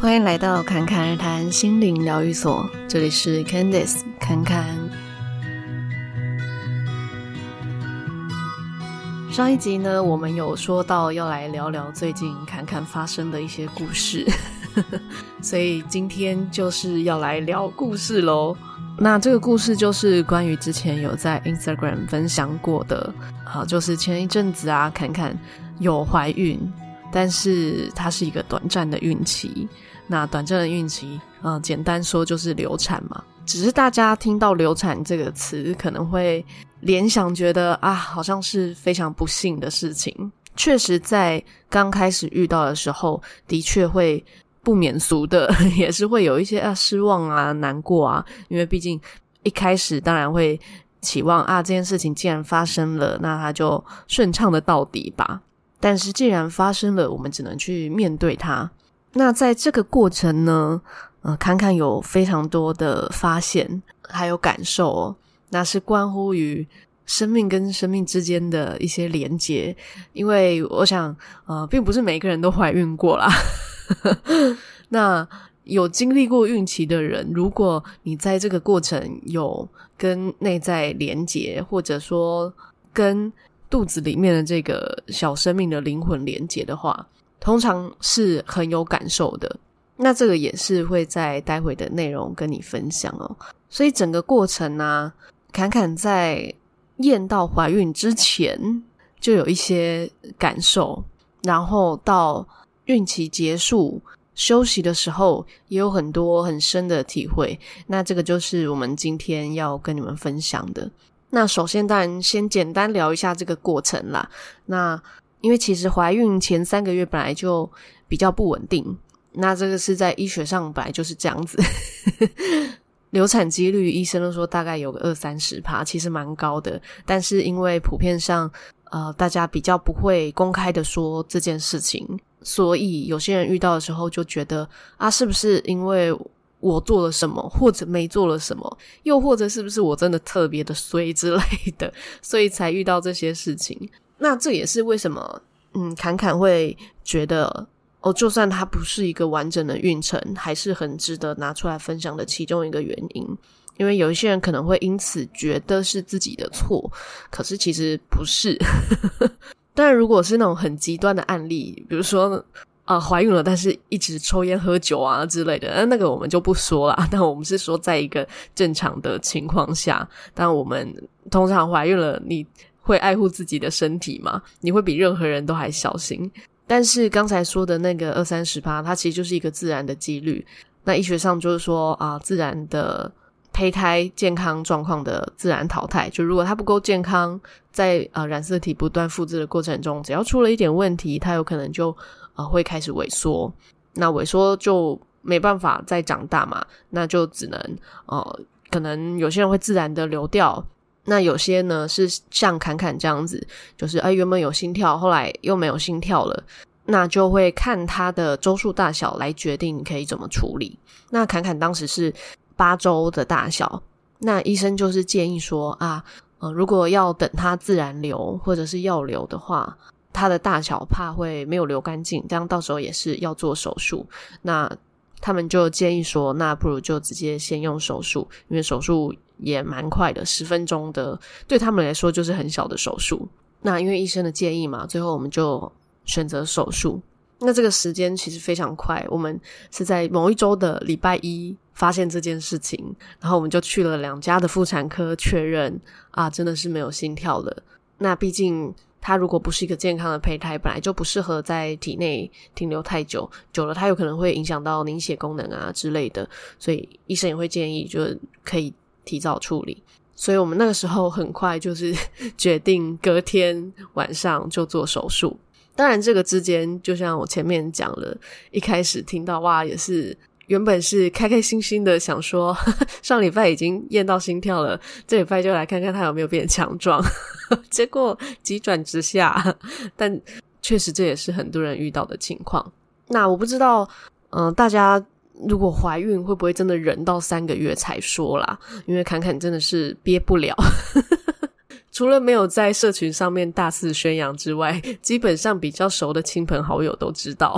欢迎来到侃侃而谈心灵疗愈所，这里是 Candice 侃侃。上一集呢，我们有说到要来聊聊最近侃侃发生的一些故事，所以今天就是要来聊故事喽。那这个故事就是关于之前有在 Instagram 分享过的，啊，就是前一阵子啊，侃侃有怀孕。但是它是一个短暂的孕期，那短暂的孕期，嗯、简单说就是流产嘛。只是大家听到流产这个词，可能会联想觉得啊，好像是非常不幸的事情。确实，在刚开始遇到的时候，的确会不免俗的，也是会有一些啊失望啊、难过啊，因为毕竟一开始当然会期望啊，这件事情既然发生了，那它就顺畅的到底吧。但是既然发生了，我们只能去面对它。那在这个过程呢，呃，侃侃有非常多的发现，还有感受哦。那是关乎于生命跟生命之间的一些连结。因为我想，呃，并不是每个人都怀孕过啦。那有经历过孕期的人，如果你在这个过程有跟内在连结，或者说跟肚子里面的这个小生命的灵魂连接的话，通常是很有感受的。那这个也是会在待会的内容跟你分享哦。所以整个过程呢、啊，坎坎在验到怀孕之前就有一些感受，然后到孕期结束休息的时候，也有很多很深的体会。那这个就是我们今天要跟你们分享的。那首先，当然先简单聊一下这个过程啦。那因为其实怀孕前三个月本来就比较不稳定，那这个是在医学上本来就是这样子。流产几率医生都说大概有个二三十趴，其实蛮高的。但是因为普遍上，呃，大家比较不会公开的说这件事情，所以有些人遇到的时候就觉得啊，是不是因为我做了什么，或者没做了什么，又或者是不是我真的特别的衰之类的，所以才遇到这些事情。那这也是为什么，嗯，侃侃会觉得，哦，就算它不是一个完整的孕程，还是很值得拿出来分享的其中一个原因。因为有一些人可能会因此觉得是自己的错，可是其实不是。但如果是那种很极端的案例，比如说。啊，怀孕了，但是一直抽烟喝酒啊之类的，那那个我们就不说了。但我们是说，在一个正常的情况下，但我们通常怀孕了，你会爱护自己的身体吗？你会比任何人都还小心。但是刚才说的那个二三十趴，它其实就是一个自然的几率。那医学上就是说啊，自然的胚胎健康状况的自然淘汰，就如果它不够健康，在呃染色体不断复制的过程中，只要出了一点问题，它有可能就。呃，会开始萎缩，那萎缩就没办法再长大嘛，那就只能呃，可能有些人会自然的流掉，那有些呢是像侃侃这样子，就是哎原本有心跳，后来又没有心跳了，那就会看他的周数大小来决定可以怎么处理。那侃侃当时是八周的大小，那医生就是建议说啊，呃，如果要等他自然流或者是要流的话。它的大小怕会没有流干净，这样到时候也是要做手术。那他们就建议说，那不如就直接先用手术，因为手术也蛮快的，十分钟的，对他们来说就是很小的手术。那因为医生的建议嘛，最后我们就选择手术。那这个时间其实非常快，我们是在某一周的礼拜一发现这件事情，然后我们就去了两家的妇产科确认啊，真的是没有心跳了。那毕竟。它如果不是一个健康的胚胎，本来就不适合在体内停留太久，久了它有可能会影响到凝血功能啊之类的，所以医生也会建议就可以提早处理。所以我们那个时候很快就是 决定隔天晚上就做手术。当然这个之间，就像我前面讲了，一开始听到哇也是。原本是开开心心的想说，上礼拜已经验到心跳了，这礼拜就来看看他有没有变强壮。结果急转直下，但确实这也是很多人遇到的情况。那我不知道，嗯、大家如果怀孕会不会真的忍到三个月才说啦？因为侃侃真的是憋不了，除了没有在社群上面大肆宣扬之外，基本上比较熟的亲朋好友都知道，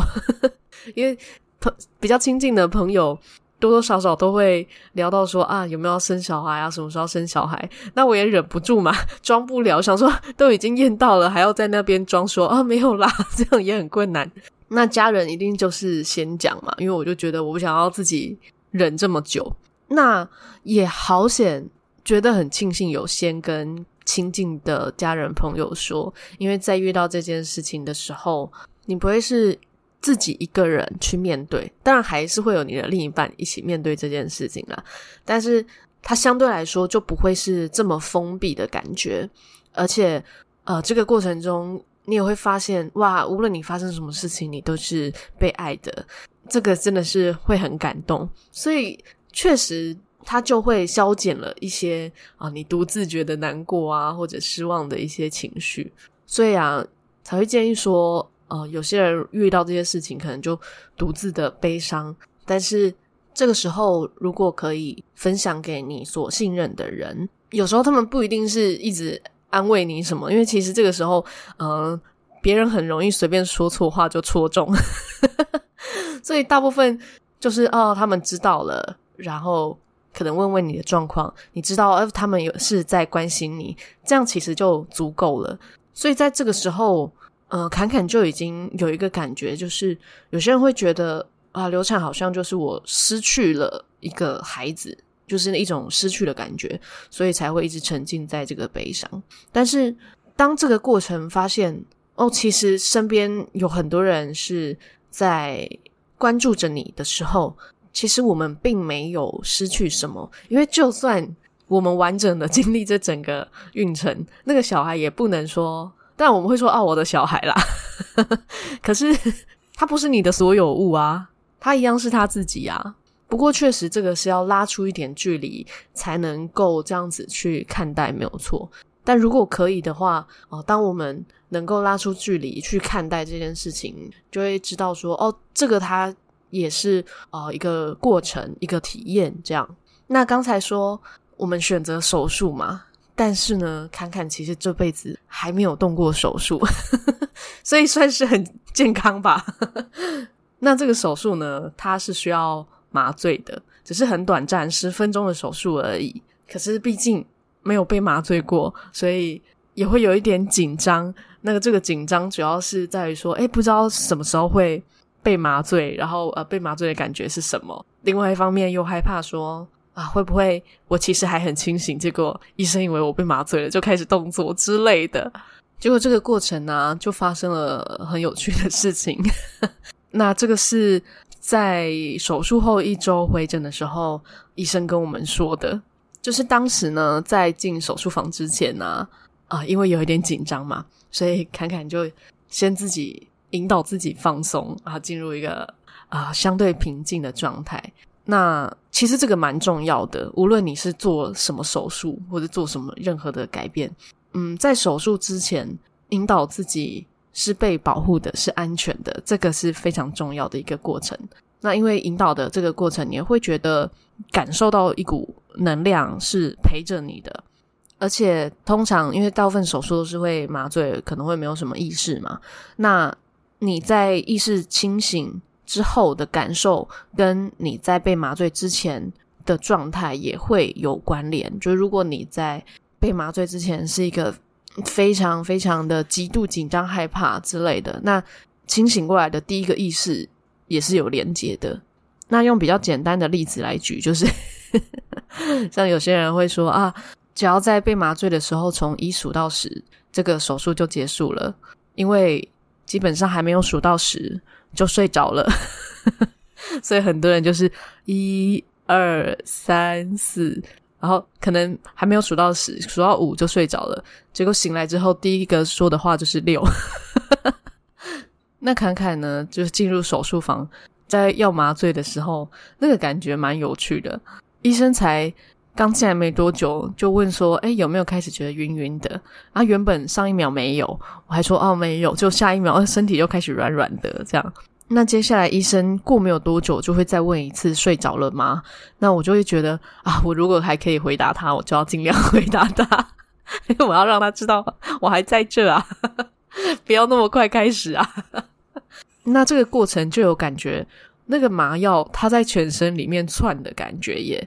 因为。朋比较亲近的朋友，多多少少都会聊到说啊，有没有要生小孩啊？什么时候生小孩？那我也忍不住嘛，装不了，想说 都已经验到了，还要在那边装说啊没有啦，这样也很困难。那家人一定就是先讲嘛，因为我就觉得我不想要自己忍这么久。那也好险，觉得很庆幸有先跟亲近的家人朋友说，因为在遇到这件事情的时候，你不会是自己一个人去面对，当然还是会有你的另一半一起面对这件事情啦。但是它相对来说就不会是这么封闭的感觉，而且呃，这个过程中。你也会发现，哇，无论你发生什么事情，你都是被爱的，这个真的是会很感动。所以，确实，它就会消减了一些啊，你独自觉得难过啊或者失望的一些情绪。所以啊，才会建议说，呃，有些人遇到这些事情，可能就独自的悲伤。但是，这个时候，如果可以分享给你所信任的人，有时候他们不一定是一直。安慰你什么？因为其实这个时候，嗯、呃，别人很容易随便说错话就戳中，所以大部分就是哦，他们知道了，然后可能问问你的状况，你知道，他们有是在关心你，这样其实就足够了。所以在这个时候，呃，侃侃就已经有一个感觉，就是有些人会觉得啊，流产好像就是我失去了一个孩子。就是一种失去的感觉，所以才会一直沉浸在这个悲伤。但是，当这个过程发现，哦，其实身边有很多人是在关注着你的时候，其实我们并没有失去什么。因为就算我们完整的经历这整个孕程，那个小孩也不能说，但我们会说，哦，我的小孩啦。可是，他不是你的所有物啊，他一样是他自己啊。不过，确实这个是要拉出一点距离才能够这样子去看待，没有错。但如果可以的话，哦，当我们能够拉出距离去看待这件事情，就会知道说，哦，这个它也是呃一个过程，一个体验。这样。那刚才说我们选择手术嘛，但是呢，侃侃其实这辈子还没有动过手术，所以算是很健康吧。那这个手术呢，它是需要。麻醉的，只是很短暂，十分钟的手术而已。可是毕竟没有被麻醉过，所以也会有一点紧张。那个这个紧张主要是在于说，诶，不知道什么时候会被麻醉，然后呃，被麻醉的感觉是什么。另外一方面又害怕说，啊，会不会我其实还很清醒，结果医生以为我被麻醉了，就开始动作之类的。结果这个过程呢，就发生了很有趣的事情。那这个是。在手术后一周回诊的时候，医生跟我们说的，就是当时呢，在进手术房之前呢，啊、因为有一点紧张嘛，所以侃侃就先自己引导自己放松，然后进入一个啊、相对平静的状态。那其实这个蛮重要的，无论你是做什么手术或者做什么任何的改变，嗯，在手术之前引导自己。是被保护的，是安全的，这个是非常重要的一个过程。那因为引导的这个过程，你会觉得感受到一股能量是陪着你的，而且通常因为大部分手术都是会麻醉，可能会没有什么意识嘛。那你在意识清醒之后的感受，跟你在被麻醉之前的状态也会有关联。就如果你在被麻醉之前是一个。非常非常的极度紧张、害怕之类的，那清醒过来的第一个意识也是有连接的。那用比较简单的例子来举，就是像有些人会说啊，只要在被麻醉的时候从一数到十，这个手术就结束了，因为基本上还没有数到十就睡着了，所以很多人就是一二三四。然后可能还没有数到十，数到五就睡着了。结果醒来之后，第一个说的话就是六。那侃侃呢，就是进入手术房，在要麻醉的时候，那个感觉蛮有趣的。医生才刚进来没多久，就问说：“诶，有没有开始觉得晕晕的？”啊，原本上一秒没有，我还说：“哦，没有。”就下一秒，身体就开始软软的这样。那接下来医生过没有多久就会再问一次睡着了吗？那我就会觉得啊，我如果还可以回答他，我就要尽量回答他，因 为我要让他知道我还在这啊，不要那么快开始啊。那这个过程就有感觉，那个麻药它在全身里面窜的感觉也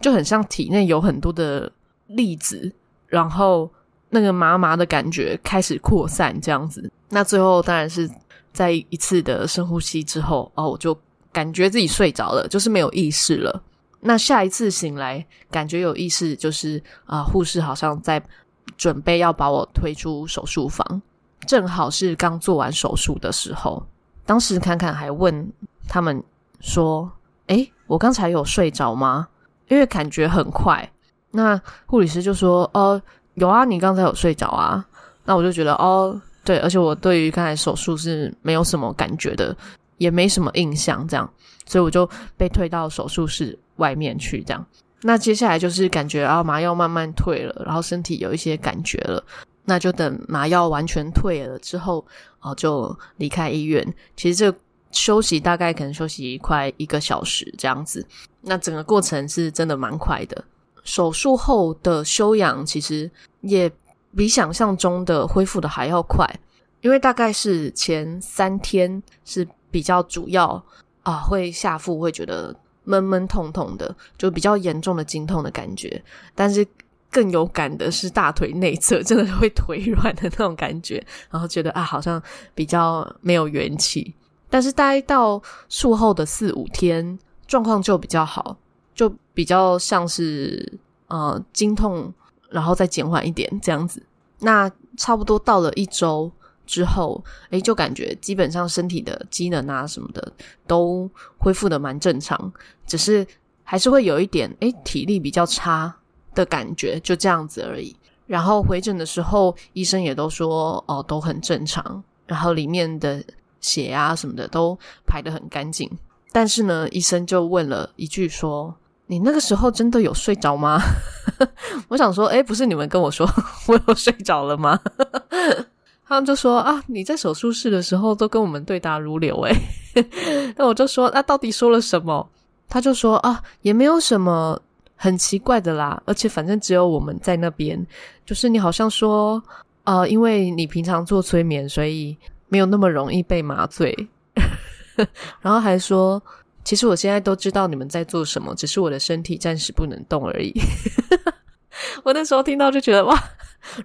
就很像体内有很多的粒子，然后那个麻麻的感觉开始扩散这样子。那最后当然是在一次的深呼吸之后，哦，我就感觉自己睡着了，就是没有意识了。那下一次醒来，感觉有意识，就是啊，护士好像在准备要把我推出手术房，正好是刚做完手术的时候。当时侃侃还问他们说：“诶，我刚才有睡着吗？因为感觉很快。”那护理师就说：“哦，有啊，你刚才有睡着啊。”那我就觉得哦，对，而且我对于刚才手术是没有什么感觉的，也没什么印象，这样，所以我就被推到手术室。外面去这样，那接下来就是感觉啊麻药慢慢退了，然后身体有一些感觉了，那就等麻药完全退了之后，哦就离开医院。其实这休息大概可能休息快一个小时这样子，那整个过程是真的蛮快的。手术后的休养其实也比想象中的恢复的还要快，因为大概是前三天是比较主要啊，会下腹会觉得。闷闷痛痛的，就比较严重的经痛的感觉，但是更有感的是大腿内侧，真的会腿软的那种感觉，然后觉得啊，好像比较没有元气。但是待到术后的四五天，状况就比较好，就比较像是呃经痛，然后再减缓一点这样子。那差不多到了一周。之后，诶，就感觉基本上身体的机能啊什么的都恢复的蛮正常，只是还是会有一点诶，体力比较差的感觉，就这样子而已。然后回诊的时候，医生也都说哦，都很正常，然后里面的血啊什么的都排得很干净。但是呢，医生就问了一句说：“你那个时候真的有睡着吗？” 我想说，诶，不是你们跟我说我有睡着了吗？他们就说啊，你在手术室的时候都跟我们对答如流诶。那我就说，那、到底说了什么？他就说啊，也没有什么很奇怪的啦，而且反正只有我们在那边。就是你好像说，呃，因为你平常做催眠，所以没有那么容易被麻醉。然后还说，其实我现在都知道你们在做什么，只是我的身体暂时不能动而已。我那时候听到就觉得哇。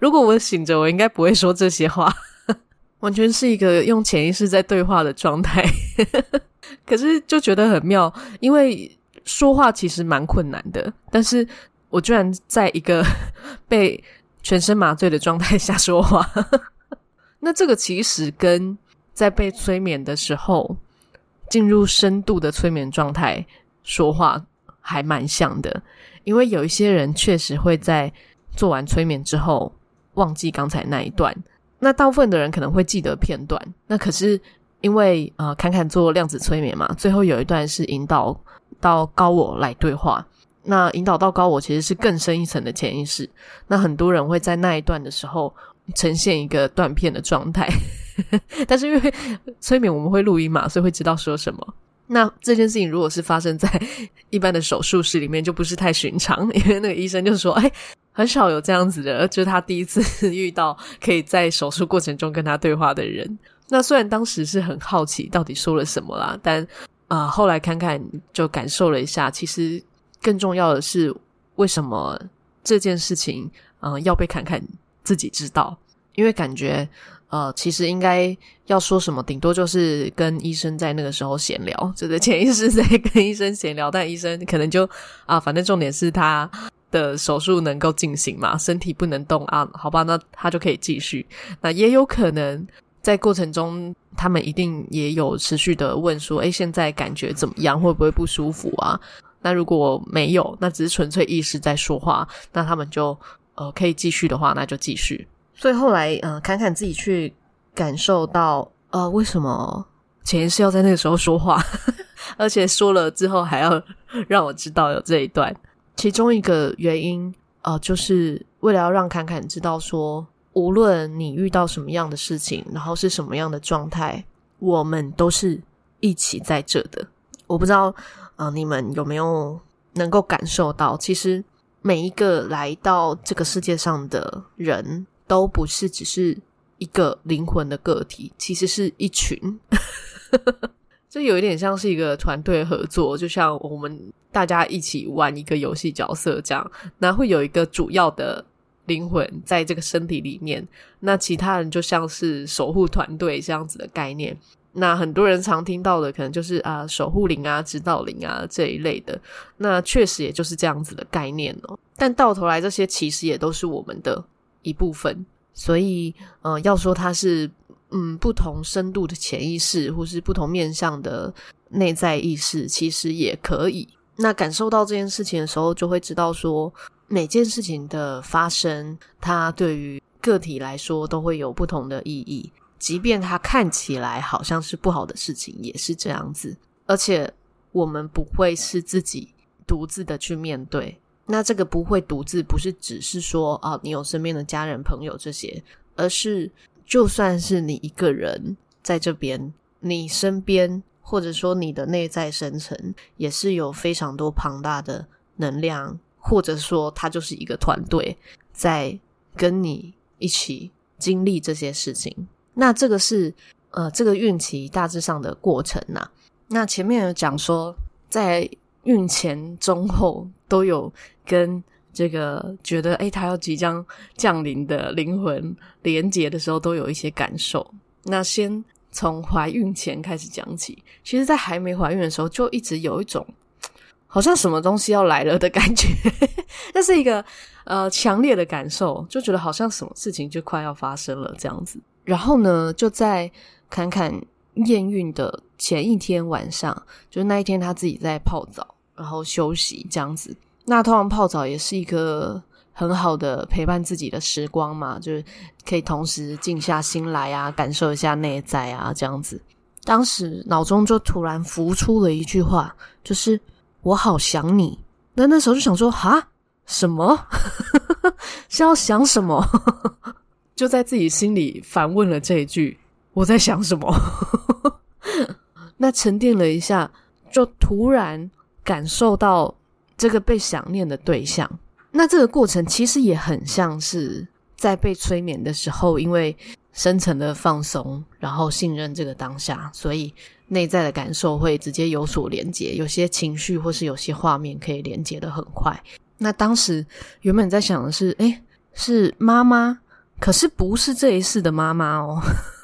如果我醒着，我应该不会说这些话，完全是一个用潜意识在对话的状态。可是就觉得很妙，因为说话其实蛮困难的，但是我居然在一个被全身麻醉的状态下说话。那这个其实跟在被催眠的时候进入深度的催眠状态说话还蛮像的，因为有一些人确实会在。做完催眠之后，忘记刚才那一段。那大部分的人可能会记得片段。那可是因为呃，侃侃做量子催眠嘛，最后有一段是引导到高我来对话。那引导到高我其实是更深一层的潜意识。那很多人会在那一段的时候呈现一个断片的状态。但是因为催眠我们会录音嘛，所以会知道说什么。那这件事情如果是发生在一般的手术室里面，就不是太寻常，因为那个医生就说：“哎。”很少有这样子的，就是他第一次遇到可以在手术过程中跟他对话的人。那虽然当时是很好奇到底说了什么啦，但啊、后来看看就感受了一下，其实更重要的是为什么这件事情嗯、要被侃侃自己知道，因为感觉呃，其实应该要说什么，顶多就是跟医生在那个时候闲聊，就是潜意识在跟医生闲聊，但医生可能就啊，反正重点是他。的手术能够进行嘛？身体不能动啊？好吧，那他就可以继续。那也有可能在过程中，他们一定也有持续的问说：“诶，现在感觉怎么样？会不会不舒服啊？”那如果没有，那只是纯粹意识在说话，那他们就呃可以继续的话，那就继续。所以后来，呃，侃侃自己去感受到，呃，为什么潜意识要在那个时候说话，而且说了之后还要让我知道有这一段。其中一个原因，呃，就是为了要让侃侃知道说，无论你遇到什么样的事情，然后是什么样的状态，我们都是一起在这的。我不知道，呃，你们有没有能够感受到，其实每一个来到这个世界上的人都不是只是一个灵魂的个体，其实是一群。这有一点像是一个团队合作，就像我们大家一起玩一个游戏角色这样，那会有一个主要的灵魂在这个身体里面，那其他人就像是守护团队这样子的概念。那很多人常听到的可能就是啊守护灵啊、指导灵啊这一类的，那确实也就是这样子的概念哦。但到头来，这些其实也都是我们的一部分，所以呃，要说它是嗯不同深度的潜意识，或是不同面向的内在意识，其实也可以。那感受到这件事情的时候，就会知道说，每件事情的发生，它对于个体来说都会有不同的意义。即便它看起来好像是不好的事情，也是这样子。而且我们不会是自己独自的去面对。那这个不会独自，不是只是说啊，你有身边的家人朋友这些，而是就算是你一个人在这边，你身边或者说你的内在深层，也是有非常多庞大的能量，或者说它就是一个团队在跟你一起经历这些事情。那这个是呃，这个孕期大致上的过程呐、那前面有讲说，在孕前、中、后都有跟这个觉得诶，他要即将降临的灵魂连接的时候，都有一些感受。那先从怀孕前开始讲起。其实，在还没怀孕的时候，就一直有一种好像什么东西要来了的感觉。那是一个呃强烈的感受，就觉得好像什么事情就快要发生了这样子。然后呢，就在侃侃验孕的前一天晚上，就是那一天他自己在泡澡，然后休息这样子。那通常泡澡也是一个很好的陪伴自己的时光嘛，就是可以同时静下心来啊，感受一下内在啊，这样子。当时脑中就突然浮出了一句话，就是“我好想你”。那那时候就想说，哈，什么？是要想什么？就在自己心里反问了这一句：“我在想什么？” 那沉淀了一下，就突然感受到这个被想念的对象。那这个过程其实也很像是在被催眠的时候，因为深层的放松，然后信任这个当下，所以内在的感受会直接有所连接，有些情绪或是有些画面可以连接得很快。那当时原本在想的是：诶，是妈妈。可是不是这一世的妈妈哦，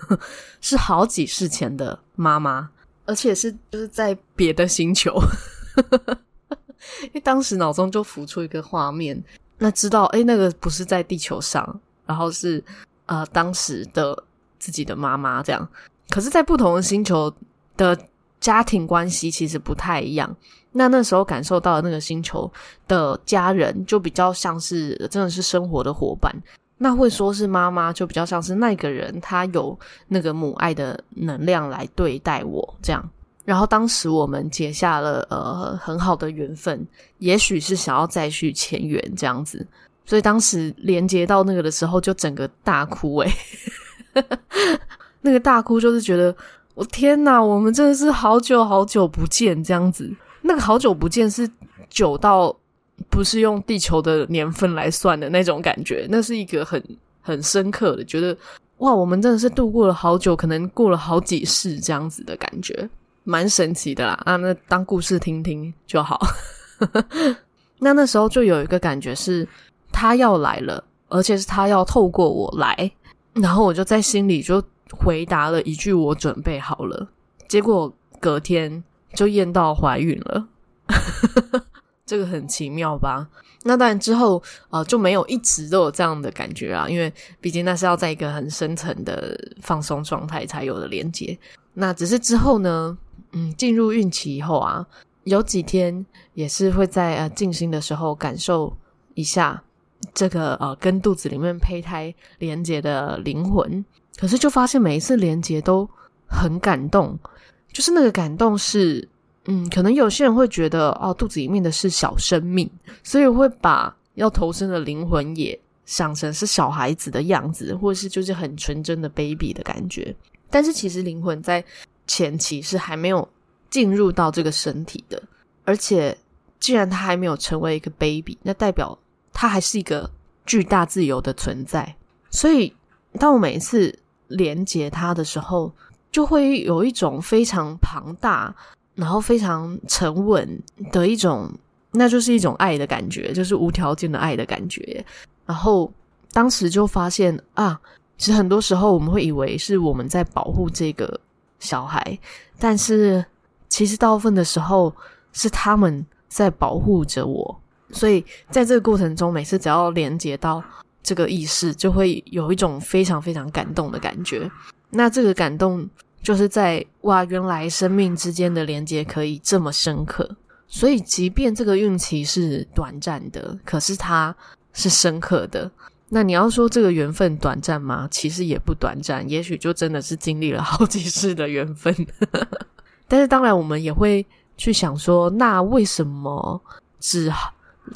是好几世前的妈妈，而且是就是在别的星球。因为当时脑中就浮出一个画面，那知道诶，那个不是在地球上，然后是呃当时的自己的妈妈这样。可是，在不同的星球的家庭关系其实不太一样。那那时候感受到那个星球的家人，就比较像是真的是生活的伙伴。那会说是妈妈，就比较像是那个人，他有那个母爱的能量来对待我这样。然后当时我们结下了呃很好的缘分，也许是想要再续前缘这样子。所以当时连接到那个的时候，就整个大哭诶、欸、那个大哭就是觉得我天哪，我们真的是好久好久不见这样子。那个好久不见是久到。不是用地球的年份来算的那种感觉，那是一个很很深刻的，觉得哇，我们真的是度过了好久，可能过了好几世这样子的感觉，蛮神奇的啦。啊，那当故事听听就好。那那时候就有一个感觉是，他要来了，而且是他要透过我来，然后我就在心里就回答了一句：“我准备好了。”结果隔天就验到怀孕了。这个很奇妙吧？那当然之后呃就没有一直都有这样的感觉啊，因为毕竟那是要在一个很深层的放松状态才有的连接。那只是之后呢，嗯，进入孕期以后啊，有几天也是会在呃静心的时候感受一下这个呃跟肚子里面胚胎连接的灵魂，可是就发现每一次连接都很感动，就是那个感动是。嗯，可能有些人会觉得哦，肚子里面的是小生命，所以会把要投生的灵魂也想成是小孩子的样子，或是就是很纯真的 baby 的感觉。但是其实灵魂在前期是还没有进入到这个身体的，而且既然他还没有成为一个 baby，那代表他还是一个巨大自由的存在。所以当我每一次连接他的时候，就会有一种非常庞大，然后非常沉稳的一种，那就是一种爱的感觉，就是无条件的爱的感觉。然后当时就发现啊，其实很多时候我们会以为是我们在保护这个小孩，但是其实大部分的时候是他们在保护着我。所以在这个过程中，每次只要连接到这个意识，就会有一种非常非常感动的感觉。那这个感动。就是在哇，原来生命之间的连接可以这么深刻，所以即便这个孕期是短暂的，可是它是深刻的。那你要说这个缘分短暂吗？其实也不短暂，也许就真的是经历了好几世的缘分。但是当然，我们也会去想说，那为什么只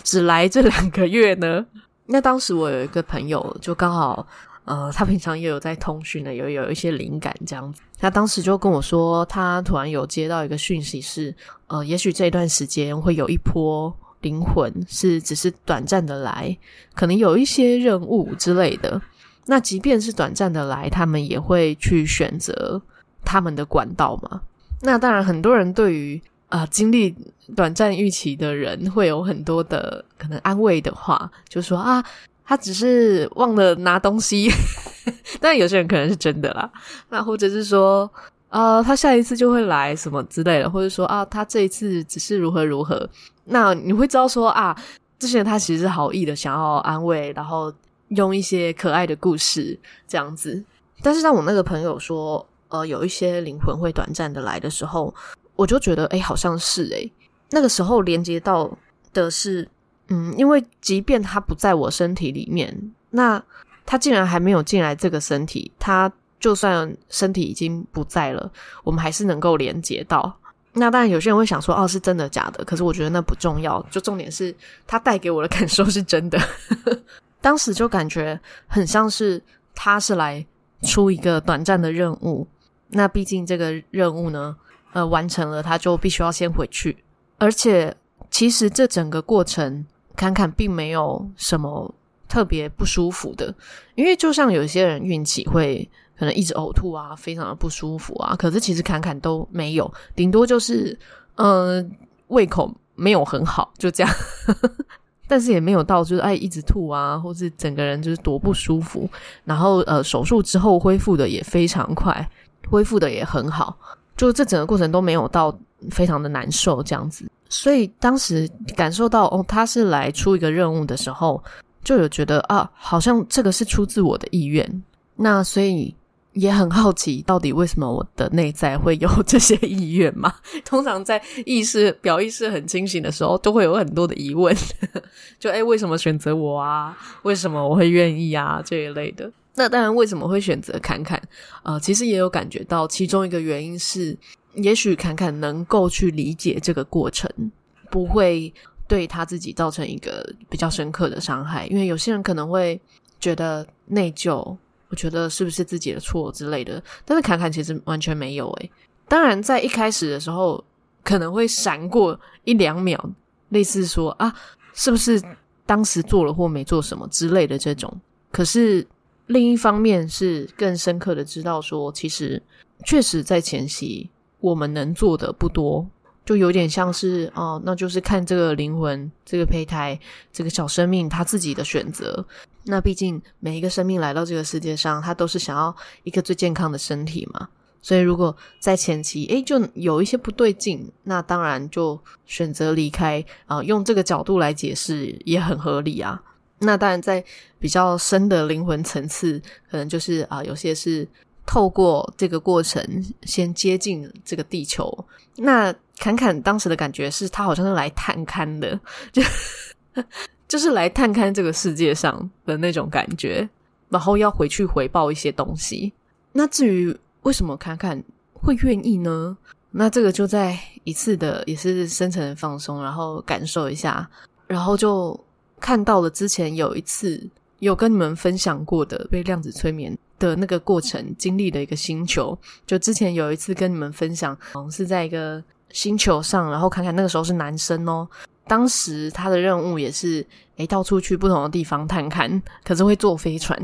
只来这两个月呢？那当时我有一个朋友，就刚好。呃，他平常也有在通讯的，有有一些灵感这样子。他当时就跟我说，他突然有接到一个讯息是，呃，也许这一段时间会有一波灵魂是只是短暂的来，可能有一些任务之类的。那即便是短暂的来，他们也会去选择他们的管道嘛。那当然，很多人对于啊、呃、经历短暂预期的人会有很多的可能安慰的话，就说啊。他只是忘了拿东西，但有些人可能是真的啦。那或者是说，呃，他下一次就会来什么之类的，或者说啊，他这一次只是如何如何。那你会知道说啊，这些人他其实是好意的，想要安慰，然后用一些可爱的故事这样子。但是当我那个朋友说，呃，有一些灵魂会短暂的来的时候，我就觉得，诶，好像是诶，那个时候连接到的是。嗯，因为即便他不在我身体里面，那他竟然还没有进来这个身体，他就算身体已经不在了，我们还是能够连接到。那当然，有些人会想说，哦，是真的假的？可是我觉得那不重要，就重点是他带给我的 感受是真的。当时就感觉很像是他是来出一个短暂的任务，那毕竟这个任务呢，呃，完成了，他就必须要先回去，而且其实这整个过程。侃侃并没有什么特别不舒服的，因为就像有些人孕期会可能一直呕吐啊，非常的不舒服啊，可是其实侃侃都没有，顶多就是嗯、胃口没有很好，就这样，但是也没有到就是哎一直吐啊，或是整个人就是多不舒服，然后呃手术之后恢复的也非常快，恢复的也很好，就这整个过程都没有到非常的难受这样子。所以当时感受到哦，他是来出一个任务的时候，就有觉得啊，好像这个是出自我的意愿。那所以也很好奇，到底为什么我的内在会有这些意愿嘛？通常在意识表意识很清醒的时候，都会有很多的疑问，就诶，为什么选择我啊？为什么我会愿意啊？这一类的。那当然，为什么会选择侃侃？呃，其实也有感觉到，其中一个原因是。也许侃侃能够去理解这个过程，不会对他自己造成一个比较深刻的伤害。因为有些人可能会觉得内疚，我觉得是不是自己的错之类的。但是侃侃其实完全没有诶。当然，在一开始的时候可能会闪过一两秒，类似说啊，是不是当时做了或没做什么之类的这种。可是另一方面是更深刻的知道说，其实确实在前期。我们能做的不多，就有点像是哦，那就是看这个灵魂、这个胚胎、这个小生命他自己的选择。那毕竟每一个生命来到这个世界上，他都是想要一个最健康的身体嘛。所以如果在前期，诶，就有一些不对劲，那当然就选择离开啊。用这个角度来解释也很合理啊。那当然在比较深的灵魂层次，可能就是啊，有些是。透过这个过程，先接近这个地球。那侃侃当时的感觉是他好像是来探勘的，就 就是来探勘这个世界上的那种感觉，然后要回去回报一些东西。那至于为什么侃侃会愿意呢？那这个就在一次的也是深层的放松，然后感受一下，然后就看到了之前有一次有跟你们分享过的被量子催眠的那个过程经历的一个星球，就之前有一次跟你们分享，是在一个星球上，然后看看那个时候是男生哦，当时他的任务也是，诶，到处去不同的地方探看，可是会坐飞船，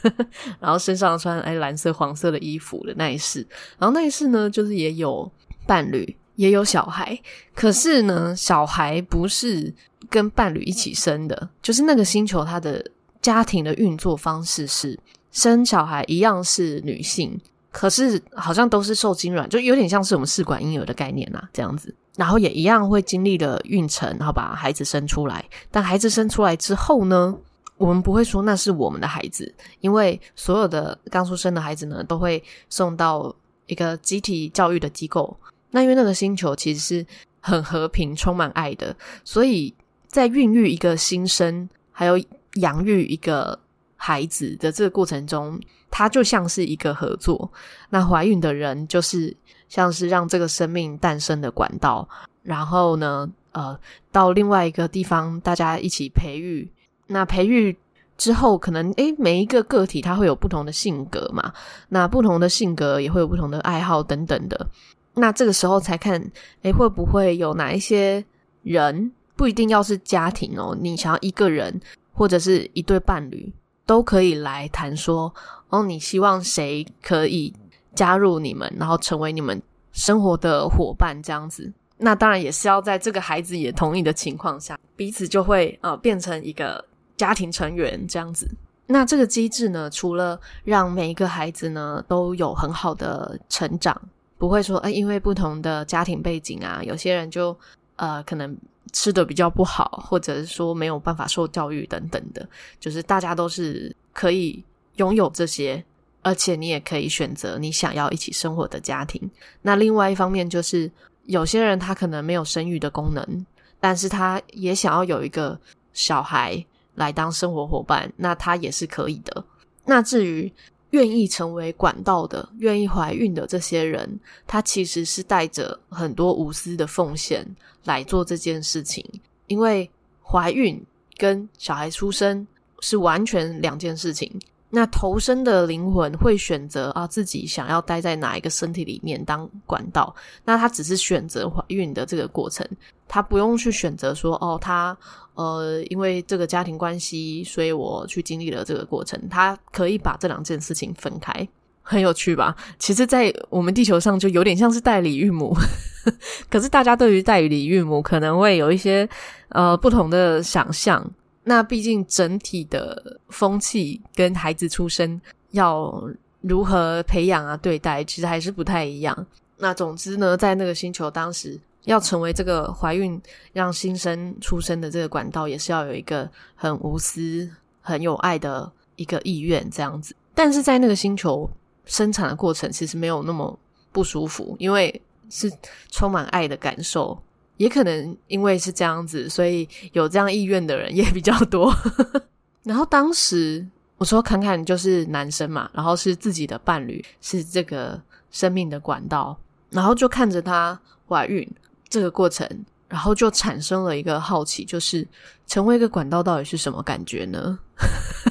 然后身上穿诶蓝色、黄色的衣服的那一世，然后那一世呢，就是也有伴侣，也有小孩，可是呢，小孩不是跟伴侣一起生的，就是那个星球它的家庭的运作方式是生小孩一样是女性。可是好像都是受精卵，就有点像是我们试管婴儿的概念啦，这样子。然后也一样会经历了孕程，然后把孩子生出来。但孩子生出来之后呢，我们不会说那是我们的孩子，因为所有的刚出生的孩子呢，都会送到一个集体教育的机构。那因为那个星球其实是很和平、充满爱的，所以在孕育一个新生，还有养育一个孩子的这个过程中。它就像是一个合作，那怀孕的人就是像是让这个生命诞生的管道，然后呢，呃，到另外一个地方大家一起培育。那培育之后，可能诶，每一个个体它会有不同的性格嘛，那不同的性格也会有不同的爱好等等的。那这个时候才看，诶，会不会有哪一些人，不一定要是家庭哦，你想要一个人或者是一对伴侣。都可以来谈说，哦，你希望谁可以加入你们，然后成为你们生活的伙伴这样子。那当然也是要在这个孩子也同意的情况下，彼此就会呃变成一个家庭成员这样子。那这个机制呢，除了让每一个孩子呢都有很好的成长，不会说，哎，因为不同的家庭背景啊，有些人就呃可能。吃的比较不好，或者是说没有办法受教育等等的，就是大家都是可以拥有这些，而且你也可以选择你想要一起生活的家庭。那另外一方面就是，有些人他可能没有生育的功能，但是他也想要有一个小孩来当生活伙伴，那他也是可以的。那至于，愿意成为管道的、愿意怀孕的这些人，他其实是带着很多无私的奉献来做这件事情。因为怀孕跟小孩出生是完全两件事情。那投生的灵魂会选择啊，自己想要待在哪一个身体里面当管道。那他只是选择怀孕的这个过程，他不用去选择说哦，他。呃，因为这个家庭关系，所以我去经历了这个过程。他可以把这两件事情分开，很有趣吧？其实，在我们地球上就有点像是代理孕母，可是大家对于代理孕母可能会有一些呃不同的想象。那毕竟整体的风气跟孩子出生要如何培养啊、对待，其实还是不太一样。那总之呢，在那个星球当时。要成为这个怀孕让新生出生的这个管道，也是要有一个很无私、很有爱的一个意愿这样子。但是在那个星球生产的过程，其实没有那么不舒服，因为是充满爱的感受。也可能因为是这样子，所以有这样意愿的人也比较多。然后当时我说侃侃就是男生嘛，然后是自己的伴侣，是这个生命的管道，然后就看着他怀孕。这个过程，然后就产生了一个好奇，就是成为一个管道到底是什么感觉呢？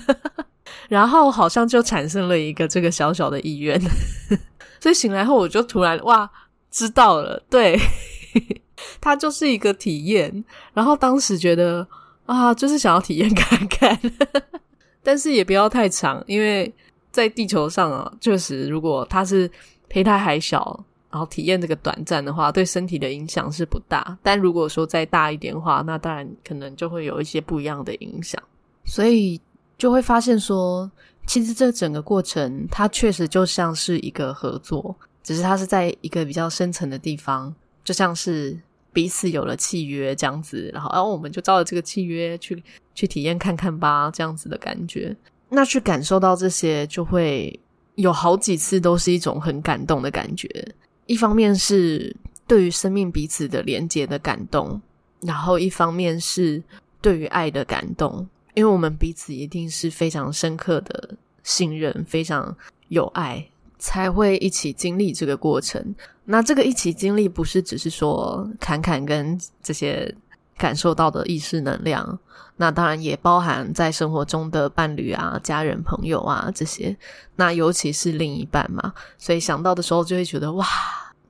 然后好像就产生了一个这个小小的意愿，所以醒来后我就突然哇，知道了，对，它就是一个体验。然后当时觉得啊，就是想要体验看看，但是也不要太长，因为在地球上啊，确实如果它是胚胎还小。然后体验这个短暂的话，对身体的影响是不大。但如果说再大一点的话，那当然可能就会有一些不一样的影响。所以就会发现说，其实这整个过程它确实就像是一个合作，只是它是在一个比较深层的地方，就像是彼此有了契约这样子。然后，然后我们就照着这个契约去去体验看看吧，这样子的感觉。那去感受到这些，就会有好几次都是一种很感动的感觉。一方面是对于生命彼此的连结的感动，然后一方面是对于爱的感动，因为我们彼此一定是非常深刻的信任，非常有爱，才会一起经历这个过程。那这个一起经历，不是只是说侃侃跟这些感受到的意识能量，那当然也包含在生活中的伴侣啊、家人、朋友啊这些。那尤其是另一半嘛，所以想到的时候就会觉得哇。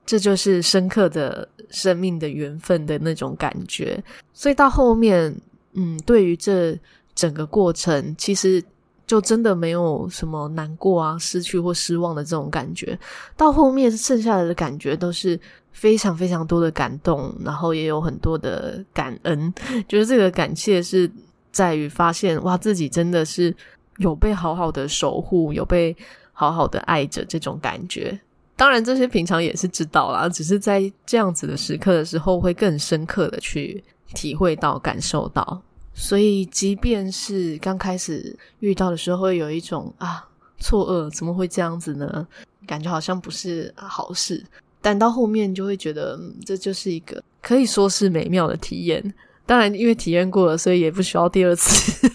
这就是深刻的生命的缘分的那种感觉。所以到后面，嗯，对于这整个过程，其实就真的没有什么难过啊、失去或失望的这种感觉。到后面剩下来的感觉都是非常非常多的感动，然后也有很多的感恩。就是这个感谢是在于发现，哇，自己真的是有被好好的守护，有被好好的爱着这种感觉。当然，这些平常也是知道啦，只是在这样子的时刻的时候，会更深刻的去体会到、感受到。所以，即便是刚开始遇到的时候，会有一种啊错愕，怎么会这样子呢？感觉好像不是好事。但到后面就会觉得，嗯，这就是一个可以说是美妙的体验。当然，因为体验过了，所以也不需要第二次。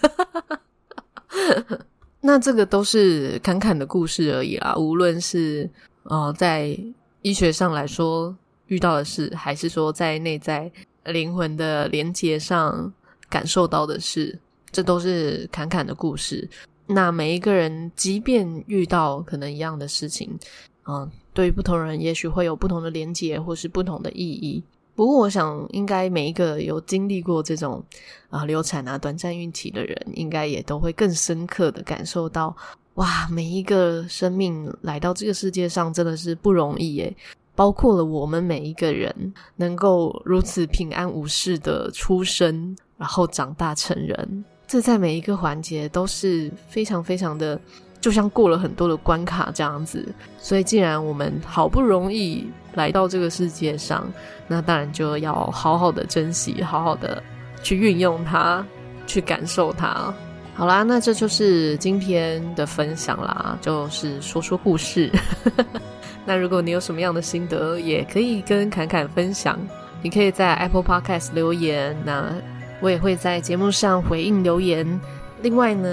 那这个都是侃侃的故事而已啦。无论是呃在医学上来说遇到的事，还是说在内在灵魂的连接上。感受到的事，这都是侃侃的故事。那每一个人，即便遇到可能一样的事情，嗯，对于不同人，也许会有不同的连接，或是不同的意义。不过，我想，应该每一个有经历过这种啊流产啊短暂孕期的人，应该也都会更深刻的感受到，哇，每一个生命来到这个世界上，真的是不容易耶。包括了我们每一个人，能够如此平安无事的出生。然后长大成人，这在每一个环节都是非常非常的，就像过了很多的关卡这样子。所以，既然我们好不容易来到这个世界上，那当然就要好好的珍惜，好好的去运用它，去感受它。好啦，那这就是今天的分享啦，就是说说故事。那如果你有什么样的心得，也可以跟侃侃分享。你可以在 Apple Podcast 留言。那我也会在节目上回应留言。另外呢，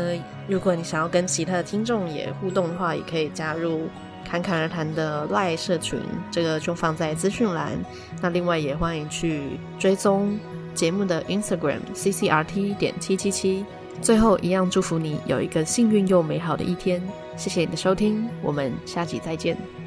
如果你想要跟其他的听众也互动的话，也可以加入侃侃而谈的 LINE 社群，这个就放在资讯栏。那另外也欢迎去追踪节目的 Instagram CCRT 点七七七。最后一样祝福你有一个幸运又美好的一天。谢谢你的收听，我们下集再见。